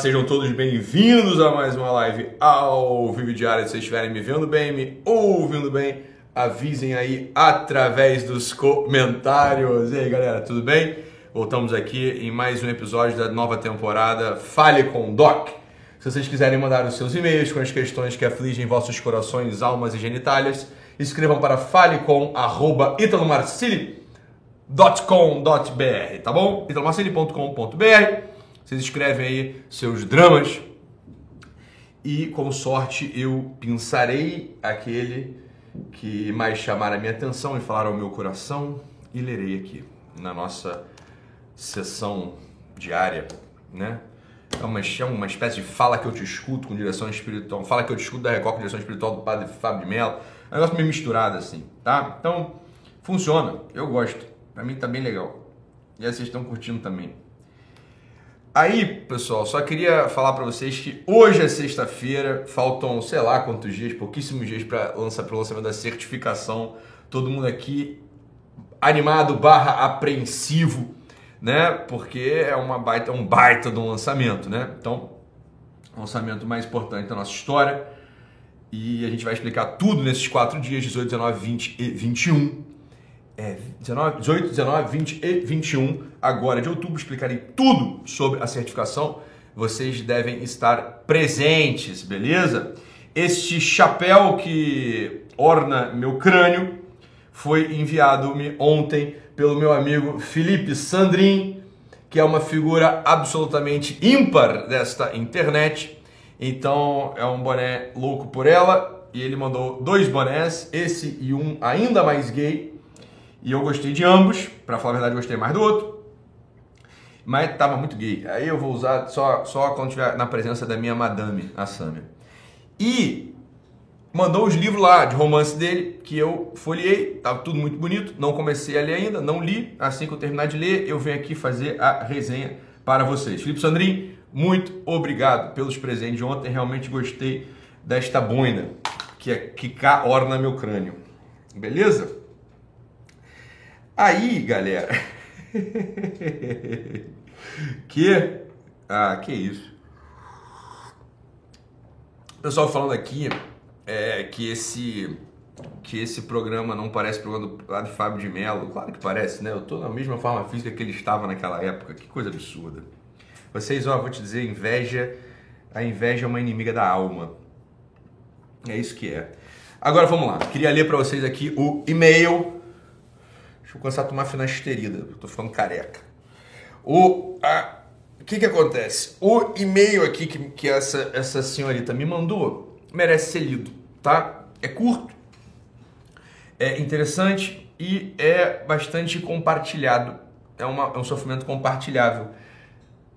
Sejam todos bem-vindos a mais uma live ao vivo diário. Se vocês estiverem me vendo bem, me ouvindo bem, avisem aí através dos comentários. E aí, galera, tudo bem? Voltamos aqui em mais um episódio da nova temporada Fale com Doc. Se vocês quiserem mandar os seus e-mails com as questões que afligem vossos corações, almas e genitálias, escrevam para falecom.italomarcili.com.br, tá bom? italomarcili.com.br vocês escrevem aí seus dramas e, com sorte, eu pensarei aquele que mais chamar a minha atenção e falar ao meu coração e lerei aqui na nossa sessão diária, né? É uma, é uma espécie de fala que eu te escuto com direção espiritual, fala que eu te escuto da Record com direção espiritual do Padre Fábio de Mello. É um negócio meio misturado assim, tá? Então, funciona, eu gosto. Pra mim tá bem legal. E aí vocês estão curtindo também. Aí, pessoal, só queria falar para vocês que hoje é sexta-feira, faltam sei lá quantos dias, pouquíssimos dias para lançar o lançamento da certificação. Todo mundo aqui animado barra apreensivo, né? Porque é uma baita, um baita de um lançamento, né? Então, lançamento mais importante da nossa história. E a gente vai explicar tudo nesses quatro dias, 18, 19, 20 e 21 é, 19, 18, 19, 20 e 21 agora de outubro. Explicarei tudo sobre a certificação. Vocês devem estar presentes, beleza? Este chapéu que orna meu crânio foi enviado-me ontem pelo meu amigo Felipe Sandrin, que é uma figura absolutamente ímpar desta internet. Então é um boné louco por ela. E ele mandou dois bonés, esse e um ainda mais gay e eu gostei de ambos, para falar a verdade, gostei mais do outro. Mas tava muito gay. Aí eu vou usar só, só quando estiver na presença da minha madame, a Samia. E mandou os livros lá de romance dele, que eu folhei, tava tudo muito bonito, não comecei a ler ainda, não li. Assim que eu terminar de ler, eu venho aqui fazer a resenha para vocês. Felipe Sandrin, muito obrigado pelos presentes de ontem, realmente gostei desta boina que, é, que orna meu crânio. Beleza? Aí, galera. que. Ah, que isso. Pessoal falando aqui é, que esse que esse programa não parece programa do lado de Fábio de Mello. Claro que parece, né? Eu tô na mesma forma física que ele estava naquela época. Que coisa absurda. Vocês, ó, vou te dizer, inveja, a inveja é uma inimiga da alma. É isso que é. Agora vamos lá. Queria ler para vocês aqui o e-mail Deixa eu começar a tomar finasterida, tô ficando careca. O a, que que acontece? O e-mail aqui que, que essa, essa senhorita me mandou merece ser lido, tá? É curto, é interessante e é bastante compartilhado. É, uma, é um sofrimento compartilhável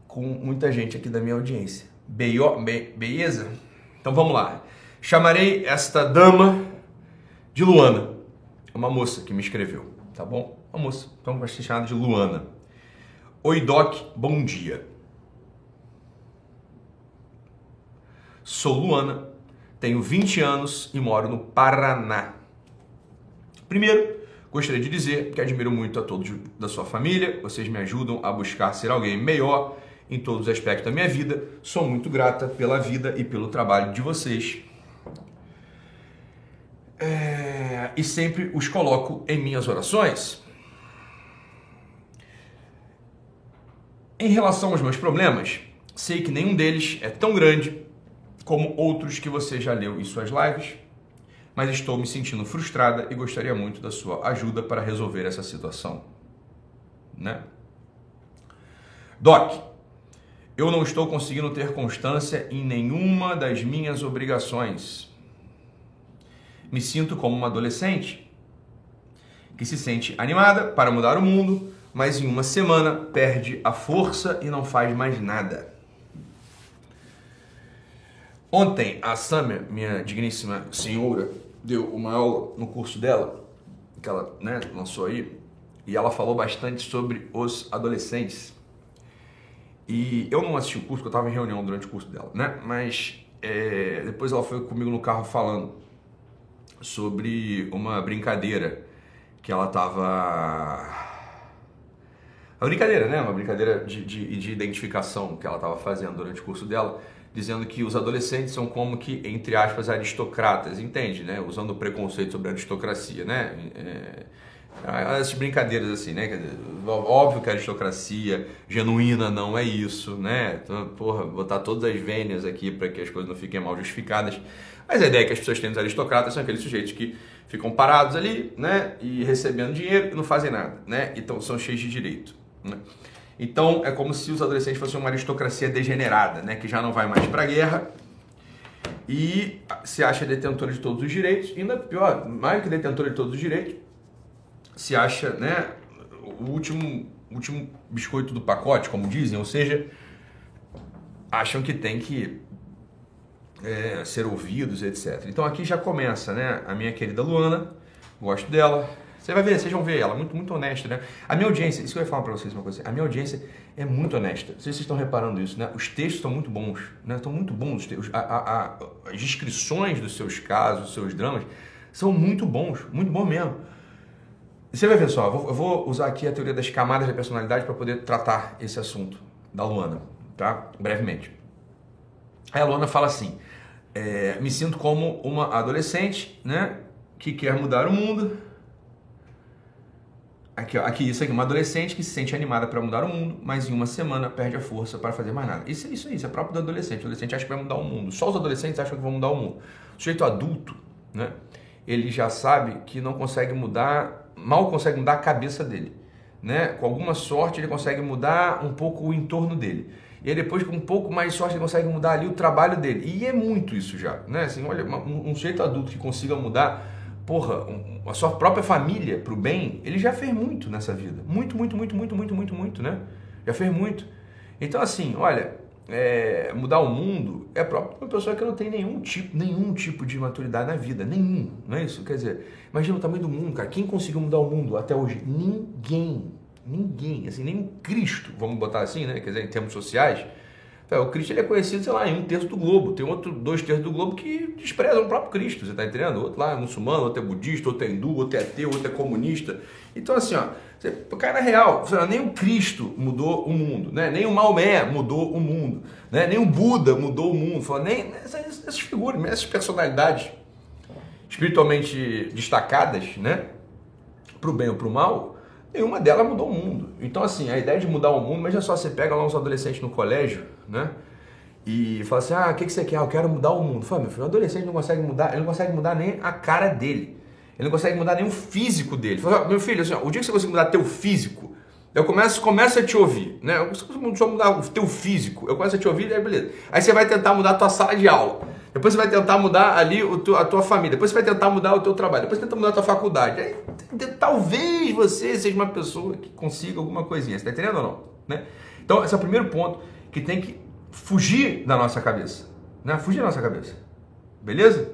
com muita gente aqui da minha audiência. Beio, be, beleza? Então vamos lá. Chamarei esta dama de Luana, uma moça que me escreveu tá bom? Moça, então vai ser chamada de Luana. Oi, Doc, bom dia. Sou Luana, tenho 20 anos e moro no Paraná. Primeiro, gostaria de dizer que admiro muito a todos da sua família, vocês me ajudam a buscar ser alguém melhor em todos os aspectos da minha vida. Sou muito grata pela vida e pelo trabalho de vocês. É, e sempre os coloco em minhas orações. Em relação aos meus problemas, sei que nenhum deles é tão grande como outros que você já leu em suas lives, mas estou me sentindo frustrada e gostaria muito da sua ajuda para resolver essa situação. Né? Doc, eu não estou conseguindo ter constância em nenhuma das minhas obrigações me sinto como uma adolescente que se sente animada para mudar o mundo, mas em uma semana perde a força e não faz mais nada. Ontem a Samia, minha digníssima senhora, deu uma aula no curso dela, que ela né, lançou aí, e ela falou bastante sobre os adolescentes. E eu não assisti o curso, porque eu estava em reunião durante o curso dela, né? Mas é, depois ela foi comigo no carro falando sobre uma brincadeira que ela estava Uma brincadeira, né? Uma brincadeira de, de, de identificação que ela estava fazendo durante o curso dela, dizendo que os adolescentes são como que, entre aspas, aristocratas, entende, né? Usando o preconceito sobre a aristocracia, né? É essas brincadeiras assim, né? Óbvio que a aristocracia genuína não é isso, né? Então, porra, botar todas as vênias aqui para que as coisas não fiquem mal justificadas. Mas a ideia é que as pessoas têm dos aristocratas são aqueles sujeitos que ficam parados ali, né? E recebendo dinheiro e não fazem nada, né? Então são cheios de direito. Né? Então é como se os adolescentes fossem uma aristocracia degenerada, né? Que já não vai mais para a guerra e se acha detentora de todos os direitos. E ainda pior, mais que detentora de todos os direitos, se acha, né, o último, último biscoito do pacote, como dizem, ou seja, acham que tem que é, ser ouvidos, etc. Então aqui já começa, né, a minha querida Luana, gosto dela. Você vai ver, vocês vão ver, ela muito, muito honesta, né? A minha audiência, isso que eu ia falar para vocês uma coisa, a minha audiência é muito honesta. Não sei se vocês estão reparando isso, né? Os textos estão muito bons, né? Estão muito bons. A, a, a, as descrições dos seus casos, dos seus dramas, são muito bons, muito bom mesmo. Você vai ver só, eu vou, usar aqui a teoria das camadas da personalidade para poder tratar esse assunto da Luana, tá? Brevemente. Aí a Luana fala assim: é, me sinto como uma adolescente, né? Que quer mudar o mundo. Aqui, ó, aqui, isso aqui, uma adolescente que se sente animada para mudar o mundo, mas em uma semana perde a força para fazer mais nada. Isso, isso, isso é próprio do adolescente. O adolescente acha que vai mudar o mundo. Só os adolescentes acham que vão mudar o mundo. O sujeito adulto, né? Ele já sabe que não consegue mudar mal consegue mudar a cabeça dele. Né? Com alguma sorte ele consegue mudar um pouco o entorno dele. E aí depois com um pouco mais de sorte ele consegue mudar ali o trabalho dele. E é muito isso já, né? Assim, olha, um, sujeito adulto que consiga mudar, porra, um, a sua própria família para o bem, ele já fez muito nessa vida. Muito, muito, muito, muito, muito, muito, muito, né? Já fez muito. Então assim, olha, é, mudar o mundo é próprio uma pessoa que não tem nenhum tipo, nenhum tipo de maturidade na vida, nenhum, não é isso? Quer dizer, imagina o tamanho do mundo, cara. Quem conseguiu mudar o mundo até hoje? Ninguém, ninguém, assim, nem Cristo, vamos botar assim, né? Quer dizer, em termos sociais, o Cristo ele é conhecido, sei lá, em um terço do globo. Tem outro, dois terços do globo que desprezam o próprio Cristo, você está entendendo? Outro lá é muçulmano, outro é budista, outro é hindu, outro é ateu, outro é comunista. Então, assim, ó, você, cara, na real, nem o Cristo mudou o mundo, né? nem o Maomé mudou o mundo, né? nem o Buda mudou o mundo, fala, nem essas, essas figuras, essas personalidades espiritualmente destacadas, né? Para o bem ou para o mal, nenhuma delas mudou o mundo. Então, assim, a ideia de mudar o mundo, mas é só você pega lá uns adolescentes no colégio, né? E fala assim: ah, o que, que você quer? Eu quero mudar o mundo. Fala, meu filho, o adolescente não consegue mudar, ele não consegue mudar nem a cara dele. Ele não consegue mudar nem o físico dele. Fala, meu filho, assim, ó, o dia que você conseguir mudar teu físico, eu começo, começo a te ouvir, né? Eu começo a mudar o teu físico, eu começo a te ouvir, aí beleza. Aí você vai tentar mudar a tua sala de aula. Depois você vai tentar mudar ali o tu, a tua família. Depois você vai tentar mudar o teu trabalho. Depois você tenta mudar a tua faculdade. Aí, talvez você seja uma pessoa que consiga alguma coisinha. Você está entendendo ou não? Né? Então, esse é o primeiro ponto que tem que fugir da nossa cabeça. Né? Fugir da nossa cabeça. Beleza?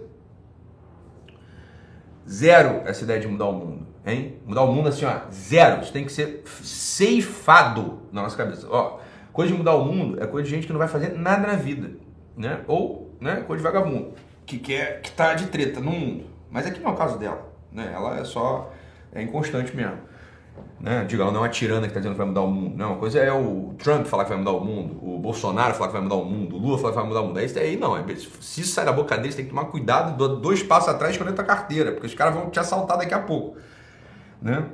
Zero essa ideia de mudar o mundo. Hein? Mudar o mundo assim, ó, zero. Isso tem que ser ceifado na nossa cabeça. Ó, coisa de mudar o mundo é coisa de gente que não vai fazer nada na vida. Né? Ou né? Coisa de vagabundo, que quer que tá de treta no mundo. Mas aqui não é o caso dela, né? Ela é só é inconstante mesmo. Né? Diga, ela não é uma tirana que está dizendo que vai mudar o mundo. Não, uma coisa é o Trump falar que vai mudar o mundo, o Bolsonaro falar que vai mudar o mundo, o Lula falar que vai mudar o mundo. Isso aí não, é, se isso sai da boca deles, tem que tomar cuidado, dois passos atrás entra a carteira, porque os caras vão te assaltar daqui a pouco. Né?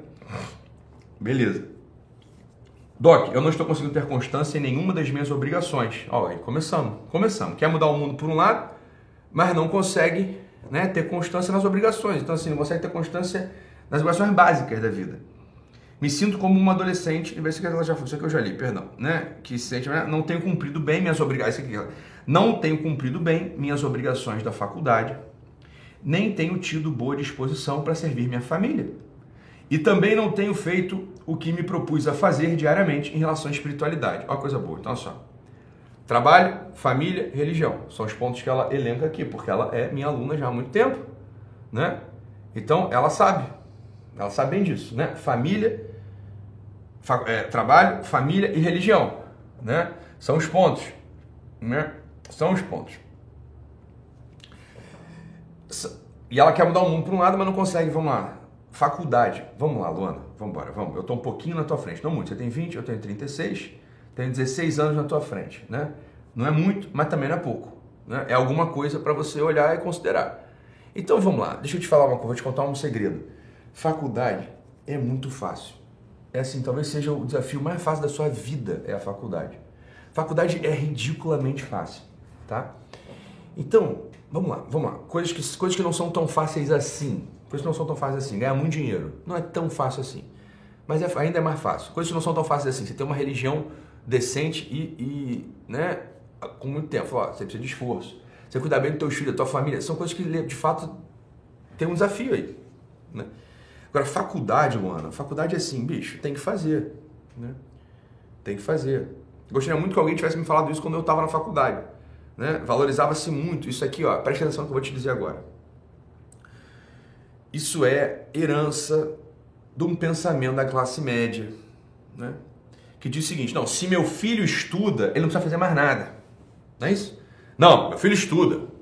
Beleza. Doc, eu não estou conseguindo ter constância em nenhuma das minhas obrigações. Ó, aí começamos, começamos. Quer mudar o mundo por um lado, mas não consegue né, ter constância nas obrigações. Então, assim, não consegue ter constância nas obrigações básicas da vida. Me sinto como uma adolescente, isso que ela já isso que eu já li, perdão, né? Que se sente, né, não tenho cumprido bem minhas obrigações, não tenho cumprido bem minhas obrigações da faculdade, nem tenho tido boa disposição para servir minha família. E também não tenho feito o que me propus a fazer diariamente em relação à espiritualidade. Olha coisa boa. Então, olha só. Trabalho, família, religião. São os pontos que ela elenca aqui, porque ela é minha aluna já há muito tempo, né? Então, ela sabe. Ela sabe bem disso, né? Família, fa é, trabalho, família e religião, né? São os pontos, né? São os pontos. E ela quer mudar o mundo para um lado, mas não consegue. Vamos lá faculdade. Vamos lá, Luana. Vamos embora. Vamos. Eu estou um pouquinho na tua frente. Não muito. Você tem 20, eu tenho 36. Tenho 16 anos na tua frente, né? Não é muito, mas também não é pouco. Né? É alguma coisa para você olhar e considerar. Então vamos lá. Deixa eu te falar uma coisa. Vou te contar um segredo. Faculdade é muito fácil. É assim, talvez seja o desafio mais fácil da sua vida é a faculdade. Faculdade é ridiculamente fácil, tá? Então, vamos lá, vamos lá. Coisas que, coisas que não são tão fáceis assim. Coisas não são tão fáceis assim. Ganhar muito dinheiro. Não é tão fácil assim. Mas é, ainda é mais fácil. Coisas não são tão fáceis assim. Você tem uma religião decente e, e né, com muito tempo. Ó, você precisa de esforço. Você cuidar bem do teu filho, da tua família. São coisas que, de fato, tem um desafio aí. Né? Agora, faculdade, Luana. Faculdade é assim, bicho, tem que fazer. Né? Tem que fazer. Gostaria muito que alguém tivesse me falado isso quando eu estava na faculdade. Né? Valorizava-se muito isso aqui, ó. Presta atenção no que eu vou te dizer agora. Isso é herança de um pensamento da classe média, né? Que diz o seguinte: não, se meu filho estuda, ele não precisa fazer mais nada. Não é isso? Não, meu filho estuda.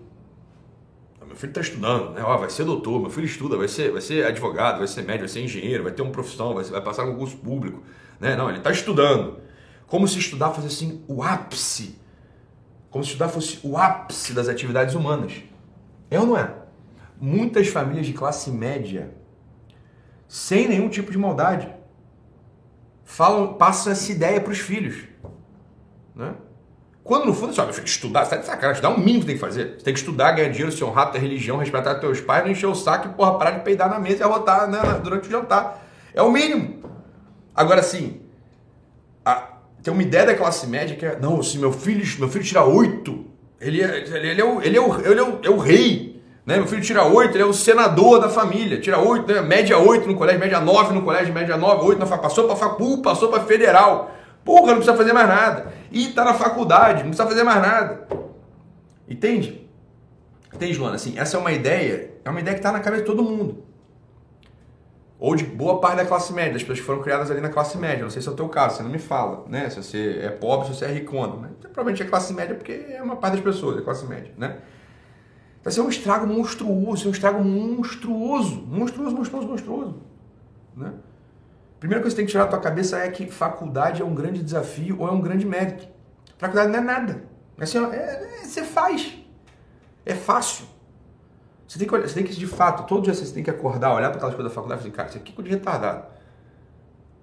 Meu filho está estudando, né? Ó, vai ser doutor, meu filho estuda, vai ser, vai ser advogado, vai ser médico, vai ser engenheiro, vai ter uma profissão, vai, vai passar concurso público. Né? Não, ele está estudando. Como se estudar fosse assim o ápice. Como se estudar fosse o ápice das atividades humanas. É ou não é? Muitas famílias de classe média, sem nenhum tipo de maldade, falam, passam essa ideia para os filhos. Né? Quando no fundo, meu filho, estudar, você tá de sacanagem, estudar é o mínimo que tem que fazer. Você tem que estudar, ganhar dinheiro, ser honrado, ter religião, respeitar teus pais, não encher o saco e, porra, parar de peidar na mesa e arrotar né, durante o jantar. É o mínimo. Agora, assim, a, tem uma ideia da classe média que é, não, se meu filho, meu filho tira oito, ele é, ele, ele, é o, ele, é o, ele é o, é o rei. Né? Meu filho tira oito, ele é o senador da família. Tira oito, né? média oito no colégio, média nove no colégio, média nove, oito na passou para facu, passou para federal. Porra, não precisa fazer mais nada. E está na faculdade, não precisa fazer mais nada. Entende? Entende, Luana? Assim, essa é uma ideia, é uma ideia que está na cabeça de todo mundo. Ou de boa parte da classe média, das pessoas que foram criadas ali na classe média. Não sei se é o teu caso, você não me fala, né? Se você é pobre, se você é ricona. Né? Provavelmente é classe média porque é uma parte das pessoas, é classe média, né? Vai ser um estrago monstruoso, um estrago monstruoso, monstruoso, monstruoso, monstruoso, né? Primeira coisa que você tem que tirar da tua cabeça é que faculdade é um grande desafio ou é um grande mérito. Faculdade não é nada. É assim, é, é, você faz. É fácil. Você tem, que, você tem que, de fato, todo dia você tem que acordar, olhar para aquelas coisas da faculdade e falar, cara, isso aqui é de retardado.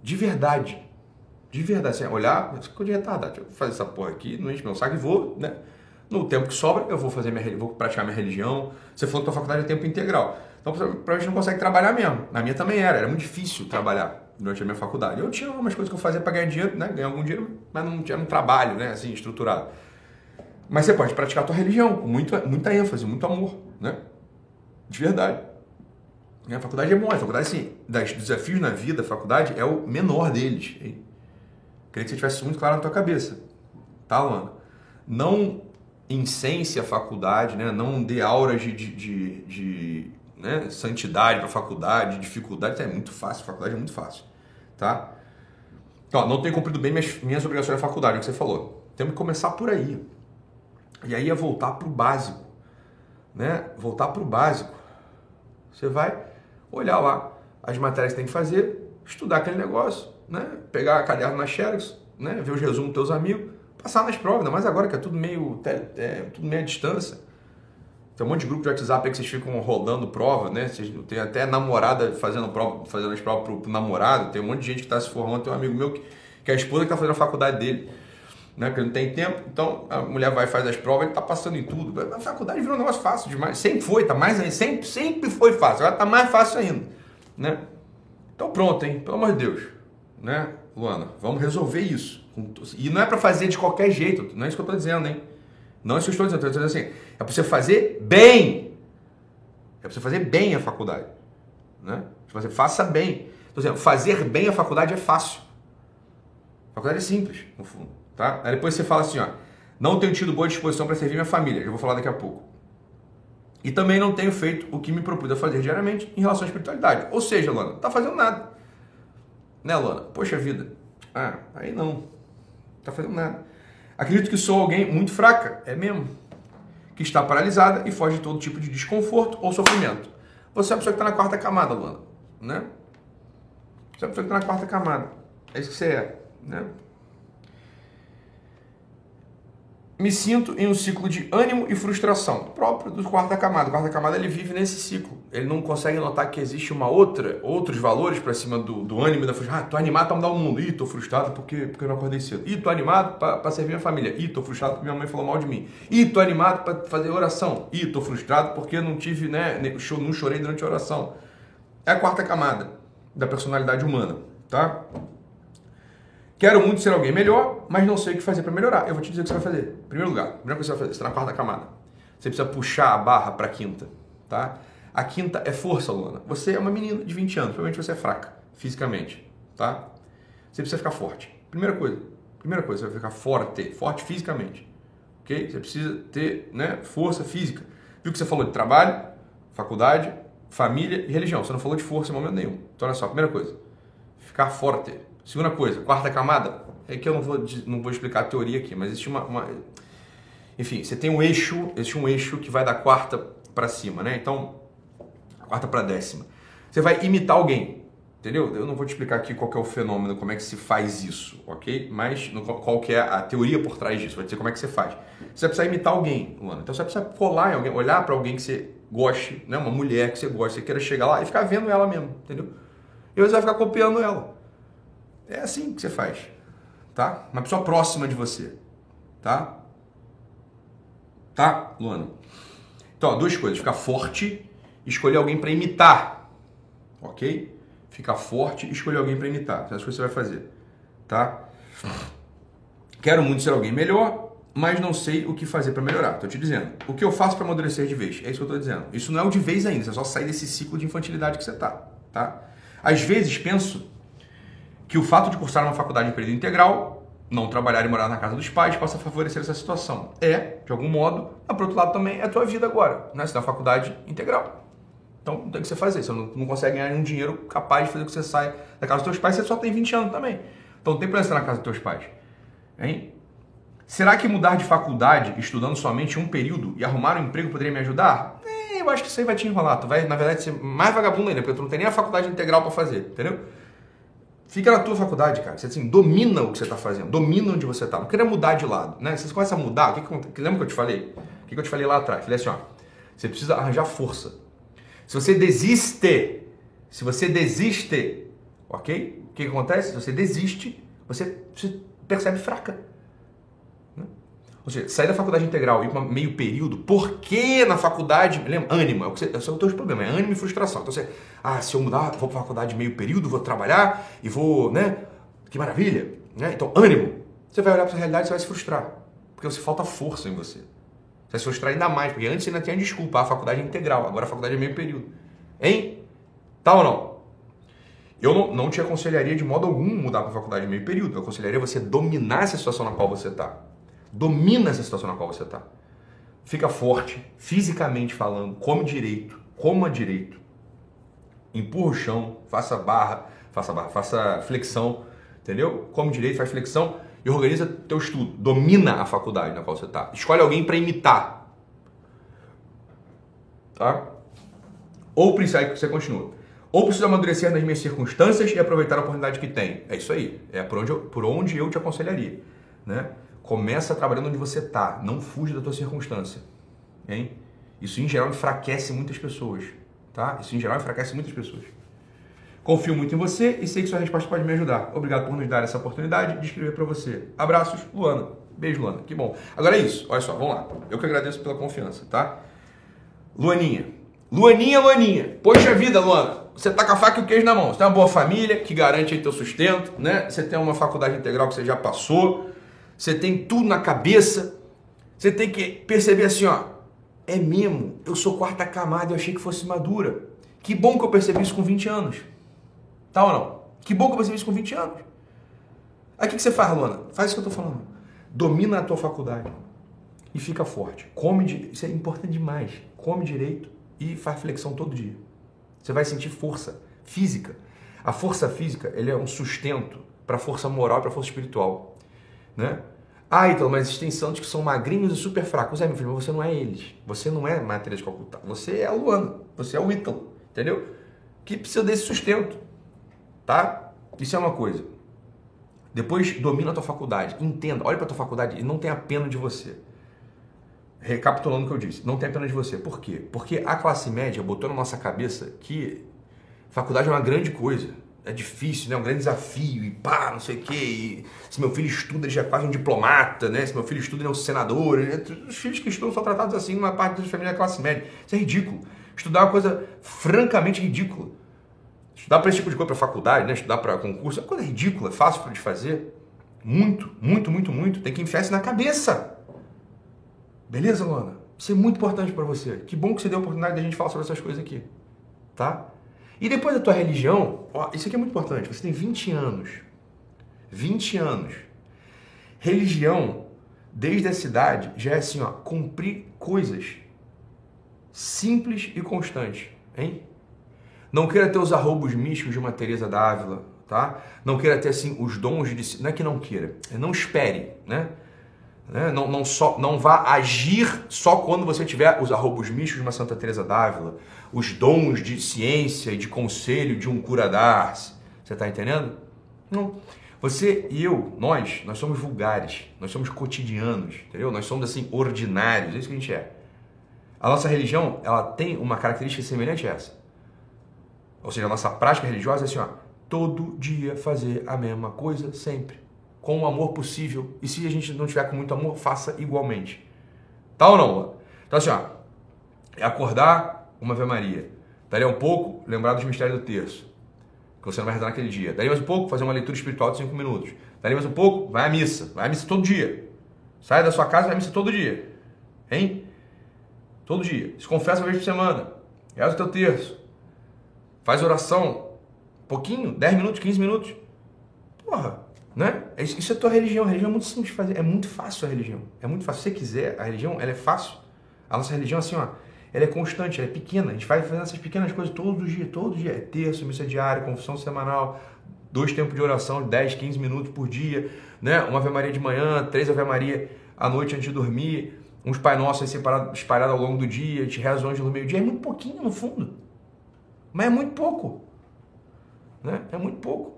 De verdade. De verdade. Assim, olhar, isso aqui é de retardado. Deixa eu fazer essa porra aqui, não enche meu saco e vou, né? No tempo que sobra, eu vou fazer minha vou praticar minha religião. Você falou que a faculdade é tempo integral. Então, provavelmente não consegue trabalhar mesmo. Na minha também era, era muito difícil trabalhar durante a minha faculdade. Eu tinha algumas coisas que eu fazia para ganhar dinheiro, né? Ganhar algum dinheiro, mas não tinha um trabalho, né? Assim, estruturado. Mas você pode praticar a tua religião com muita, muita ênfase, muito amor, né? De verdade. A faculdade é bom, a faculdade, assim, dos desafios na vida, a faculdade é o menor deles. Hein? Queria que você tivesse muito claro na tua cabeça. Tá, Luana? Não incense a faculdade, né? Não dê auras de, de, de, de né? santidade para a faculdade, dificuldade. É muito fácil, faculdade é muito fácil tá? Ó, não tenho cumprido bem minhas, minhas obrigações na faculdade, é o que você falou. Temos que começar por aí. E aí é voltar para o básico, né? Voltar para o básico. Você vai olhar lá as matérias que tem que fazer, estudar aquele negócio, né? Pegar a caderno na Xerox, né? Ver os resumos dos teus amigos, passar nas provas, ainda mais agora que é tudo meio, é, tudo meio à distância. Tem um monte de grupo de WhatsApp aí que vocês ficam rodando prova, né? Vocês, tem até namorada fazendo prova, fazendo as provas pro, pro namorado. Tem um monte de gente que está se formando. Tem um amigo meu que, que é a esposa que está fazendo a faculdade dele, né? Porque não tem tempo. Então a mulher vai fazer as provas, ele está passando em tudo. A faculdade virou um negócio fácil demais. Sempre foi, tá mais ainda. Sempre, sempre foi fácil. Agora tá mais fácil ainda, né? Então pronto, hein? Pelo amor de Deus, né? Luana, vamos resolver isso. E não é para fazer de qualquer jeito. Não é isso que eu estou dizendo, hein? Não é isso que eu estou dizendo. Eu estou dizendo assim, é para você fazer bem. É para você fazer bem a faculdade. Né? Você faça bem. Estou dizendo, fazer bem a faculdade é fácil. A faculdade é simples, no fundo. Tá? Aí depois você fala assim, ó, não tenho tido boa disposição para servir minha família. Já vou falar daqui a pouco. E também não tenho feito o que me propus a fazer diariamente em relação à espiritualidade. Ou seja, Lana, não está fazendo nada. Né, Lana? Poxa vida. Ah, aí não. Não está fazendo nada. Acredito que sou alguém muito fraca, é mesmo, que está paralisada e foge de todo tipo de desconforto ou sofrimento. Você é a pessoa que está na quarta camada, Luana. né? Você é uma pessoa que tá na quarta camada. É isso que você é, né? Me sinto em um ciclo de ânimo e frustração, próprio do quarta camada. O quarta camada ele vive nesse ciclo. Ele não consegue notar que existe uma outra, outros valores para cima do, do ânimo e da frustração. Ah, tô animado para mudar o mundo. Ih, tô frustrado porque, porque eu não acordei cedo. Ih, tô animado para servir minha família. Ih, tô frustrado porque minha mãe falou mal de mim. Ih, tô animado para fazer oração. Ih, tô frustrado porque não tive, né, não chorei durante a oração. É a quarta camada da personalidade humana, tá? Quero muito ser alguém melhor, mas não sei o que fazer para melhorar. Eu vou te dizer o que você vai fazer. Em primeiro lugar, primeira coisa que você vai fazer, você está na quarta camada. Você precisa puxar a barra para a quinta, tá? A quinta é força, Luana. Você é uma menina de 20 anos, provavelmente você é fraca fisicamente, tá? Você precisa ficar forte. Primeira coisa, primeira coisa, você vai ficar forte, forte fisicamente, ok? Você precisa ter, né, força física. Viu que você falou de trabalho, faculdade, família e religião. Você não falou de força em momento nenhum. Então, olha só, primeira coisa, ficar forte Segunda coisa, quarta camada, é que eu não vou, não vou explicar a teoria aqui, mas existe uma, uma enfim, você tem um eixo, existe um eixo que vai da quarta para cima, né? Então, quarta para décima. Você vai imitar alguém, entendeu? Eu não vou te explicar aqui qual é o fenômeno, como é que se faz isso, ok? Mas qual que é a teoria por trás disso, vai dizer como é que você faz. Você vai precisar imitar alguém, Luana. Então você vai precisar colar em alguém, olhar para alguém que você goste, né? Uma mulher que você gosta, você queira chegar lá e ficar vendo ela mesmo, entendeu? E você vai ficar copiando ela. É assim que você faz, tá? Uma pessoa próxima de você, tá? Tá, Luana? Então, ó, duas coisas: ficar forte escolher alguém para imitar, ok? Ficar forte escolher alguém para imitar. Essas coisas você vai fazer, tá? Quero muito ser alguém melhor, mas não sei o que fazer para melhorar. Tô te dizendo. O que eu faço para amadurecer de vez? É isso que eu tô dizendo. Isso não é o de vez ainda, você só sair desse ciclo de infantilidade que você tá, tá? Às vezes penso que o fato de cursar uma faculdade em período integral, não trabalhar e morar na casa dos pais, possa favorecer essa situação. É, de algum modo, mas por outro lado também é a tua vida agora, né? Você tem uma faculdade integral. Então não tem o que você fazer, você não, não consegue ganhar um dinheiro capaz de fazer que você saia da casa dos teus pais, você só tem 20 anos também. Então não tem problema estar na casa dos teus pais. Hein? Será que mudar de faculdade, estudando somente um período e arrumar um emprego poderia me ajudar? É, eu acho que isso aí vai te enrolar. Tu vai, na verdade, ser mais vagabundo ainda, porque tu não tem nem a faculdade integral para fazer, entendeu? Fica na tua faculdade, cara. Você assim, domina o que você está fazendo, domina onde você está. Não queria mudar de lado, né? Você começa a mudar, o que, que, lembra que eu te falei? O que, que eu te falei lá atrás? Falei assim, ó, você precisa arranjar força. Se você desiste, se você desiste, ok? O que, que acontece? Se você desiste, você se percebe fraca. Seja, sair da faculdade integral e ir para meio período, porque na faculdade, lembra? Ânimo, é o que você, esse é o teu problema, é ânimo e frustração. Então você, ah, se eu mudar, vou para faculdade meio período, vou trabalhar e vou, né? Que maravilha, né? Então, ânimo. Você vai olhar para a realidade e vai se frustrar, porque você falta força em você. Você vai se frustrar ainda mais, porque antes você ainda tinha desculpa, a faculdade é integral, agora a faculdade é meio período. Hein? Tá ou não? Eu não, não te aconselharia de modo algum mudar para a faculdade meio período. Eu aconselharia você dominar essa situação na qual você está. Domina essa situação na qual você está. Fica forte, fisicamente falando, come direito, coma direito. Empurra o chão, faça barra, faça barra, faça flexão, entendeu? Come direito, faz flexão e organiza teu estudo. Domina a faculdade na qual você está. Escolhe alguém para imitar. Tá? Ou precisa que você continua. Ou precisa amadurecer nas minhas circunstâncias e aproveitar a oportunidade que tem. É isso aí. É por onde eu, por onde eu te aconselharia. Né? Começa trabalhando onde você está, não fuja da tua circunstância. Hein? Isso em geral enfraquece muitas pessoas, tá? Isso em geral enfraquece muitas pessoas. Confio muito em você e sei que sua resposta pode me ajudar. Obrigado por nos dar essa oportunidade de escrever para você. Abraços, Luana. Beijo, Luana. Que bom. Agora é isso. Olha só, vamos lá. Eu que agradeço pela confiança, tá? Luaninha. Luaninha, Luaninha. Poxa vida, Luana. Você tá com a faca e o queijo na mão. Você tem uma boa família que garante aí teu sustento, né? Você tem uma faculdade integral que você já passou você tem tudo na cabeça. Você tem que perceber assim, ó, é mesmo, eu sou quarta camada, eu achei que fosse madura. Que bom que eu percebi isso com 20 anos. Tá ou não? Que bom que eu percebi isso com 20 anos. Aí o que, você faz, Luana? Faz isso que eu tô falando. Domina a tua faculdade e fica forte. Come, de... isso é importante demais. Come direito e faz flexão todo dia. Você vai sentir força física. A força física, ele é um sustento para a força moral e para a força espiritual né? Ah, então, mas existem santos que são magrinhos e super fracos. É, meu filho, mas você não é eles. Você não é Matheus de Calcutá. Você é a Luana. Você é o Ítalo. Entendeu? que precisa desse sustento, tá? Isso é uma coisa. Depois domina a tua faculdade, entenda, olha para tua faculdade e não tenha pena de você. Recapitulando o que eu disse, não tenha pena de você. Por quê? Porque a classe média botou na nossa cabeça que faculdade é uma grande coisa é difícil, né? É um grande desafio, e pá, não sei o quê. E se meu filho estuda, ele já é quase um diplomata, né? Se meu filho estuda, ele é um senador. Né? Os filhos que estudam são tratados assim numa parte da família da classe média. Isso é ridículo. Estudar é uma coisa francamente ridícula. Estudar para esse tipo de coisa, para faculdade, né? Estudar para concurso, é uma coisa ridícula, é fácil de fazer. Muito, muito, muito, muito. Tem que enfiar isso na cabeça. Beleza, Luana? Isso é muito importante para você. Que bom que você deu a oportunidade de a gente falar sobre essas coisas aqui. Tá? E depois da tua religião, ó, isso aqui é muito importante, você tem 20 anos. 20 anos. Religião, desde a cidade, já é assim, ó, cumprir coisas simples e constantes, hein? Não queira ter os arroubos místicos de uma Teresa d'Ávila, tá? Não queira ter assim os dons de não é que não queira, é não espere, né? Né? Não, não, só, não vá agir só quando você tiver os arrobos místicos de uma Santa Teresa d'Ávila, os dons de ciência e de conselho de um cura d'Ars. Você está entendendo? Não. Você e eu, nós, nós somos vulgares, nós somos cotidianos, entendeu? Nós somos assim ordinários, é isso que a gente é. A nossa religião, ela tem uma característica semelhante a essa. Ou seja, a nossa prática religiosa é assim, ó, todo dia fazer a mesma coisa sempre com o amor possível. E se a gente não tiver com muito amor, faça igualmente. Tá ou não? Então assim, ó, é acordar uma Ave Maria. Daria um pouco, lembrar dos mistérios do terço, que você não vai rezar naquele dia. Daria mais um pouco, fazer uma leitura espiritual de 5 minutos. Daria mais um pouco, vai à missa. Vai à missa todo dia. Sai da sua casa vai à missa todo dia. Hein? Todo dia. Se confessa uma vez por semana. Reza o teu terço. Faz oração. Pouquinho, 10 minutos, 15 minutos. Porra, né? É isso é tua religião. A religião é muito simples de fazer. É muito fácil a religião. É muito fácil. Se você quiser, a religião, ela é fácil. A nossa religião, assim, ó, ela é constante, ela é pequena. A gente vai fazendo essas pequenas coisas todos os dias. Todo dia. É terço, missa diária, confissão semanal, dois tempos de oração, 10, 15 minutos por dia, né? Uma Ave Maria de manhã, três Ave Maria à noite antes de dormir, uns Pai Nosso aí separados, espalhados ao longo do dia, a gente reza antes do meio-dia. É muito pouquinho, no fundo. Mas é muito pouco. Né? É muito pouco.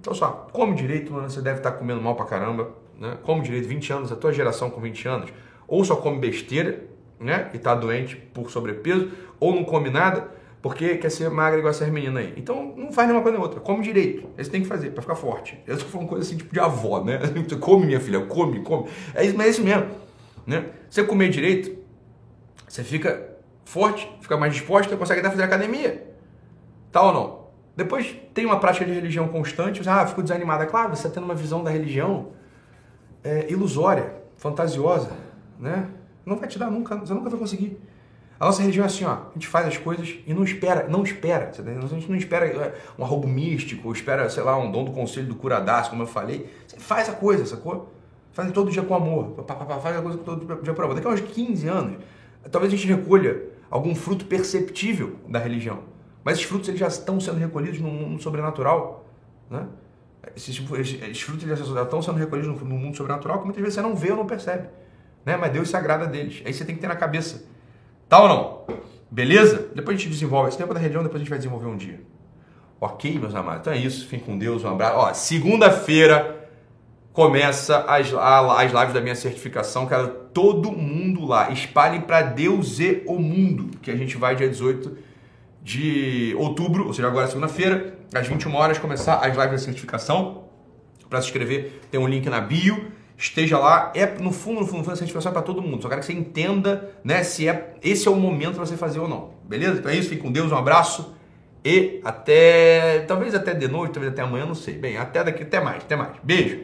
Então só, come direito, mano, você deve estar comendo mal pra caramba, né? Come direito, 20 anos, a tua geração com 20 anos, ou só come besteira, né? E tá doente por sobrepeso, ou não come nada, porque quer ser magra igual essas meninas aí. Então não faz nenhuma coisa nem outra, come direito. Isso tem que fazer para ficar forte. Eu tô falando coisa assim, tipo de avó, né? come, minha filha, come, come. É isso, mas é isso mesmo, né? Você comer direito, você fica forte, fica mais disposta, consegue até fazer academia. Tá ou não? Depois tem uma prática de religião constante, ah, fico desanimada. Claro, você está tendo uma visão da religião é, ilusória, fantasiosa, né? Não vai te dar nunca, você nunca vai conseguir. A nossa religião é assim, ó, a gente faz as coisas e não espera, não espera, tá a gente não espera é, um arrobo místico, espera, sei lá, um dom do conselho do curadaço, como eu falei. Você faz a coisa, sacou? Faz todo dia com amor, faz a coisa todo dia por amor. Daqui a uns 15 anos, talvez a gente recolha algum fruto perceptível da religião. Mas esses frutos eles já estão sendo recolhidos no mundo sobrenatural, né? Esses, esses frutos eles já estão sendo recolhidos no mundo sobrenatural que muitas vezes você não vê ou não percebe, né? Mas Deus se agrada deles. Aí você tem que ter na cabeça, tá ou não? Beleza? Depois a gente desenvolve. Esse tempo da religião depois a gente vai desenvolver um dia. Ok, meus amados? Então é isso. Fiquem com Deus. Um abraço. Ó, segunda-feira começa as, as lives da minha certificação. Quero todo mundo lá. Espalhe para Deus e o mundo. Que a gente vai dia 18 de outubro, ou seja, agora segunda-feira, às 21 horas, começar as lives da certificação. Para se inscrever, tem um link na bio. Esteja lá. É no fundo, no fundo, no fundo a certificação é para todo mundo. Só quero que você entenda, né, se é esse é o momento para você fazer ou não. Beleza? Então é isso. Fique com Deus. Um abraço e até talvez até de noite, talvez até amanhã, não sei. Bem, até daqui, até mais, até mais. Beijo.